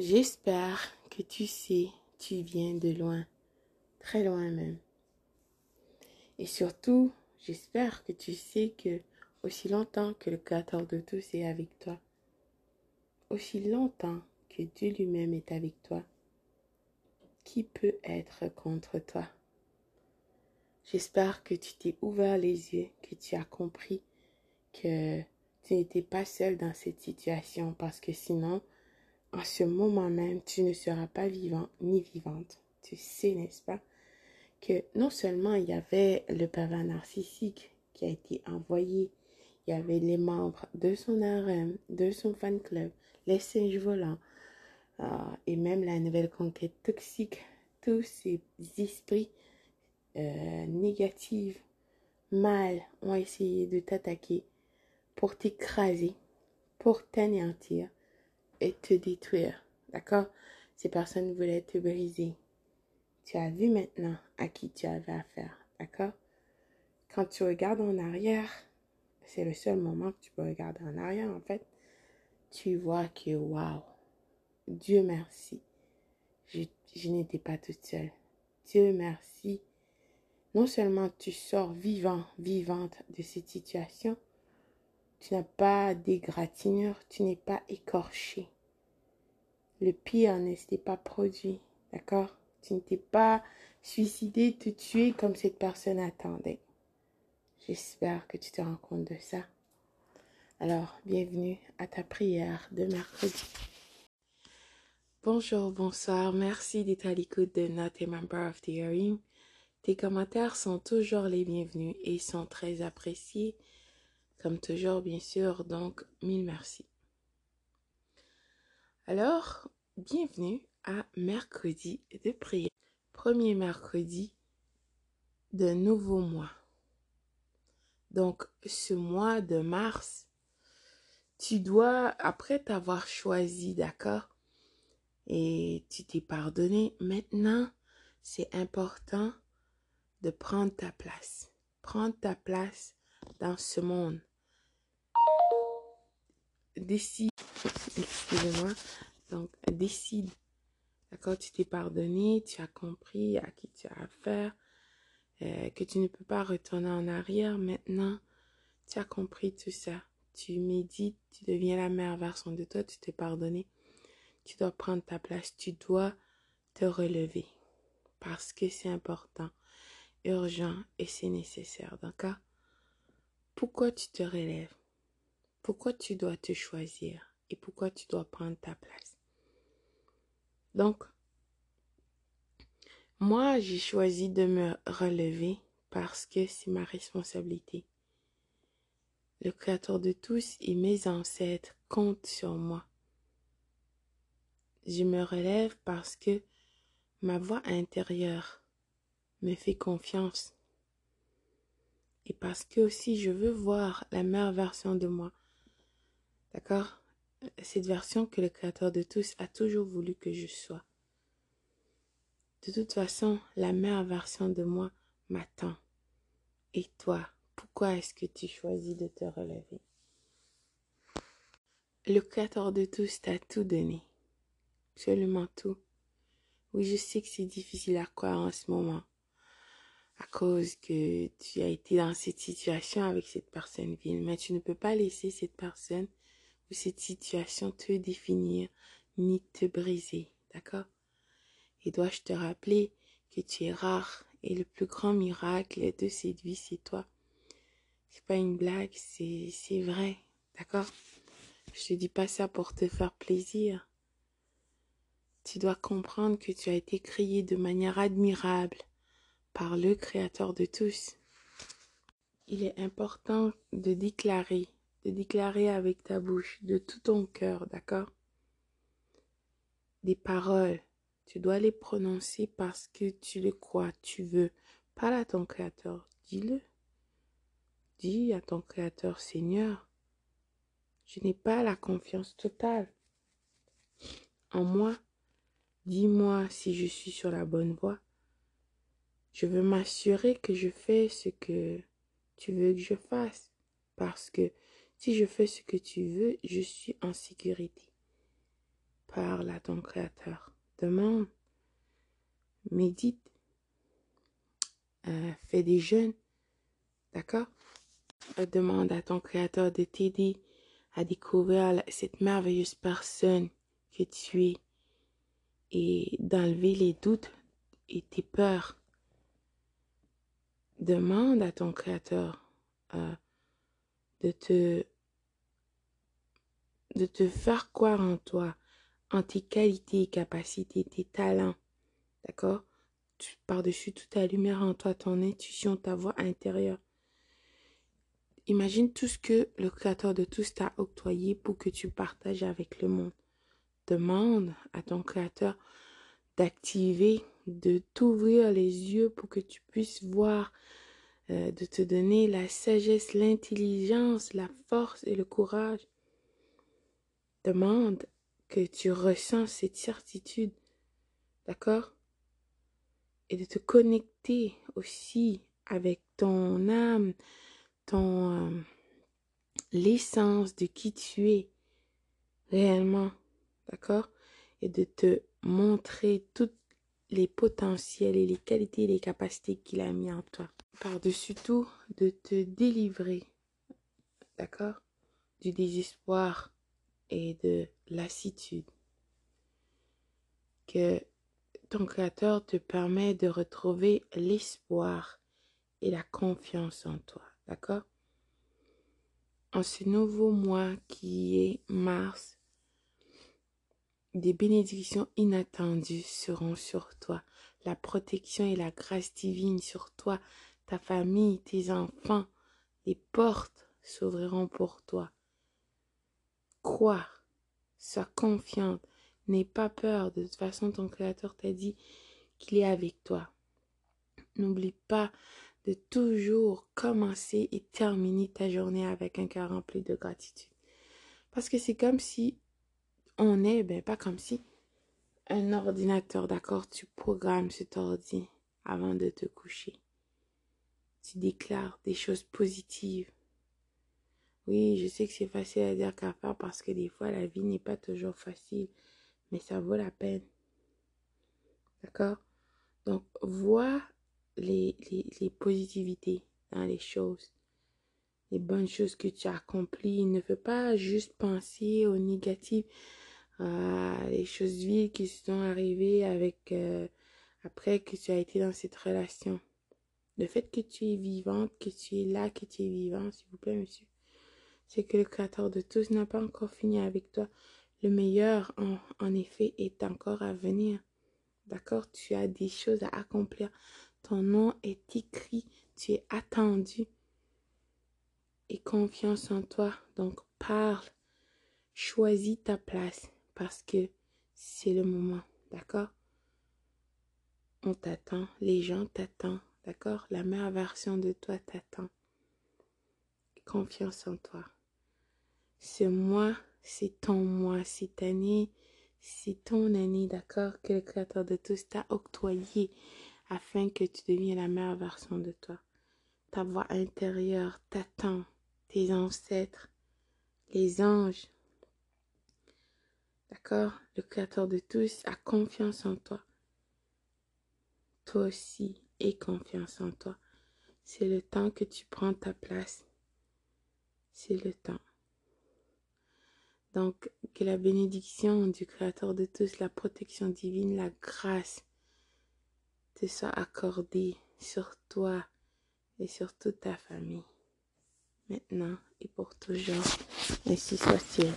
J'espère que tu sais, tu viens de loin, très loin même. Et surtout, j'espère que tu sais que aussi longtemps que le Créateur de tous est avec toi, aussi longtemps que Dieu lui-même est avec toi, qui peut être contre toi? J'espère que tu t'es ouvert les yeux, que tu as compris que tu n'étais pas seul dans cette situation parce que sinon, en ce moment même, tu ne seras pas vivant ni vivante. Tu sais, n'est-ce pas, que non seulement il y avait le pervers narcissique qui a été envoyé, il y avait les membres de son harem, de son fan club, les singes volants, euh, et même la nouvelle conquête toxique, tous ces esprits euh, négatifs, mal, ont essayé de t'attaquer pour t'écraser, pour t'anéantir et te détruire. D'accord? Ces personnes voulaient te briser. Tu as vu maintenant à qui tu avais affaire. D'accord? Quand tu regardes en arrière, c'est le seul moment que tu peux regarder en arrière en fait. Tu vois que, waouh, Dieu merci, je, je n'étais pas toute seule. Dieu merci. Non seulement tu sors vivant, vivante de cette situation, tu n'as pas d'égratignure, tu n'es pas écorché. Le pire ne s'est pas produit, d'accord? Tu ne t'es pas suicidé, te tuer comme cette personne attendait. J'espère que tu te rends compte de ça. Alors, bienvenue à ta prière de mercredi. Bonjour, bonsoir, merci d'être à l'écoute de Not a Member of the Hearing. Tes commentaires sont toujours les bienvenus et sont très appréciés, comme toujours, bien sûr, donc mille merci. Alors, bienvenue à mercredi de prière. Premier mercredi de nouveau mois. Donc, ce mois de mars, tu dois, après t'avoir choisi, d'accord, et tu t'es pardonné, maintenant, c'est important de prendre ta place. Prendre ta place dans ce monde. Décide, excusez-moi, donc décide. D'accord, tu t'es pardonné, tu as compris à qui tu as affaire, euh, que tu ne peux pas retourner en arrière. Maintenant, tu as compris tout ça. Tu médites, tu deviens la meilleure version de toi, tu t'es pardonné. Tu dois prendre ta place, tu dois te relever parce que c'est important urgent et c'est nécessaire, d'accord? Pourquoi tu te relèves? Pourquoi tu dois te choisir Et pourquoi tu dois prendre ta place? Donc, moi, j'ai choisi de me relever parce que c'est ma responsabilité. Le Créateur de tous et mes ancêtres comptent sur moi. Je me relève parce que ma voix intérieure me fait confiance. Et parce que aussi je veux voir la meilleure version de moi. D'accord? Cette version que le Créateur de tous a toujours voulu que je sois. De toute façon, la meilleure version de moi m'attend. Et toi, pourquoi est-ce que tu choisis de te relever? Le Créateur de tous t'a tout donné. Absolument tout. Oui, je sais que c'est difficile à croire en ce moment à cause que tu as été dans cette situation avec cette personne ville, mais tu ne peux pas laisser cette personne cette situation te définir ni te briser, d'accord? Et dois-je te rappeler que tu es rare et le plus grand miracle de cette vie, c'est toi? C'est pas une blague, c'est, c'est vrai, d'accord? Je te dis pas ça pour te faire plaisir. Tu dois comprendre que tu as été créé de manière admirable par le Créateur de tous. Il est important de déclarer, de déclarer avec ta bouche, de tout ton cœur, d'accord? Des paroles, tu dois les prononcer parce que tu le crois, tu veux. Parle à ton Créateur, dis-le. Dis à ton Créateur, Seigneur, je n'ai pas la confiance totale en moi. Dis-moi si je suis sur la bonne voie. Je veux m'assurer que je fais ce que tu veux que je fasse. Parce que si je fais ce que tu veux, je suis en sécurité. Parle à ton Créateur. Demande. Médite. Euh, fais des jeûnes. D'accord? Euh, Demande à ton Créateur de t'aider à découvrir cette merveilleuse personne que tu es et d'enlever les doutes et tes peurs. Demande à ton Créateur euh, de te de te faire croire en toi, en tes qualités, capacités, tes talents. D'accord? Par-dessus toute ta lumière en toi, ton intuition, ta voix intérieure. Imagine tout ce que le Créateur de tous t'a octroyé pour que tu partages avec le monde. Demande à ton Créateur d'activer, de t'ouvrir les yeux pour que tu puisses voir, euh, de te donner la sagesse, l'intelligence, la force et le courage. Demande que tu ressens cette certitude, d'accord? Et de te connecter aussi avec ton âme, ton euh, l'essence de qui tu es réellement, d'accord? Et de te montrer tous les potentiels et les qualités et les capacités qu'il a mis en toi. Par-dessus tout, de te délivrer, d'accord Du désespoir et de lassitude. Que ton Créateur te permet de retrouver l'espoir et la confiance en toi. D'accord? En ce nouveau mois qui est mars, des bénédictions inattendues seront sur toi. La protection et la grâce divine sur toi, ta famille, tes enfants. Les portes s'ouvriront pour toi. Crois, sois confiante, n'aie pas peur. De toute façon, ton Créateur t'a dit qu'il est avec toi. N'oublie pas de toujours commencer et terminer ta journée avec un cœur rempli de gratitude. Parce que c'est comme si on est, ben pas comme si, un ordinateur, d'accord, tu programmes cet ordi avant de te coucher. Tu déclares des choses positives. Oui, je sais que c'est facile à dire qu'à faire parce que des fois la vie n'est pas toujours facile, mais ça vaut la peine. D'accord? Donc, vois les, positivités dans les choses, les bonnes choses que tu as accomplies. Ne fais pas juste penser aux négatives, les choses vides qui sont arrivées avec euh, après que tu as été dans cette relation. Le fait que tu es vivante, que tu es là, que tu es vivant, s'il vous plaît, monsieur, c'est que le Créateur de tous n'a pas encore fini avec toi. Le meilleur, en, en effet, est encore à venir. D'accord? Tu as des choses à accomplir. Ton nom est écrit, tu es attendu. Et confiance en toi. Donc parle, choisis ta place parce que c'est le moment. D'accord? On t'attend, les gens t'attendent. D'accord? La meilleure version de toi t'attend. Confiance en toi. Ce mois, c'est ton mois. Cette année, c'est ton année, d'accord? Que le Créateur de tous t'a octroyé afin que tu deviennes la meilleure version de toi. Ta voix intérieure t'attend, tes ancêtres, les anges. D'accord? Le Créateur de tous a confiance en toi. Toi aussi, aie confiance en toi. C'est le temps que tu prends ta place. C'est le temps. Donc, que la bénédiction du Créateur de tous, la protection divine, la grâce, te soit accordé sur toi et sur toute ta famille, maintenant et pour toujours. Ainsi soit-il.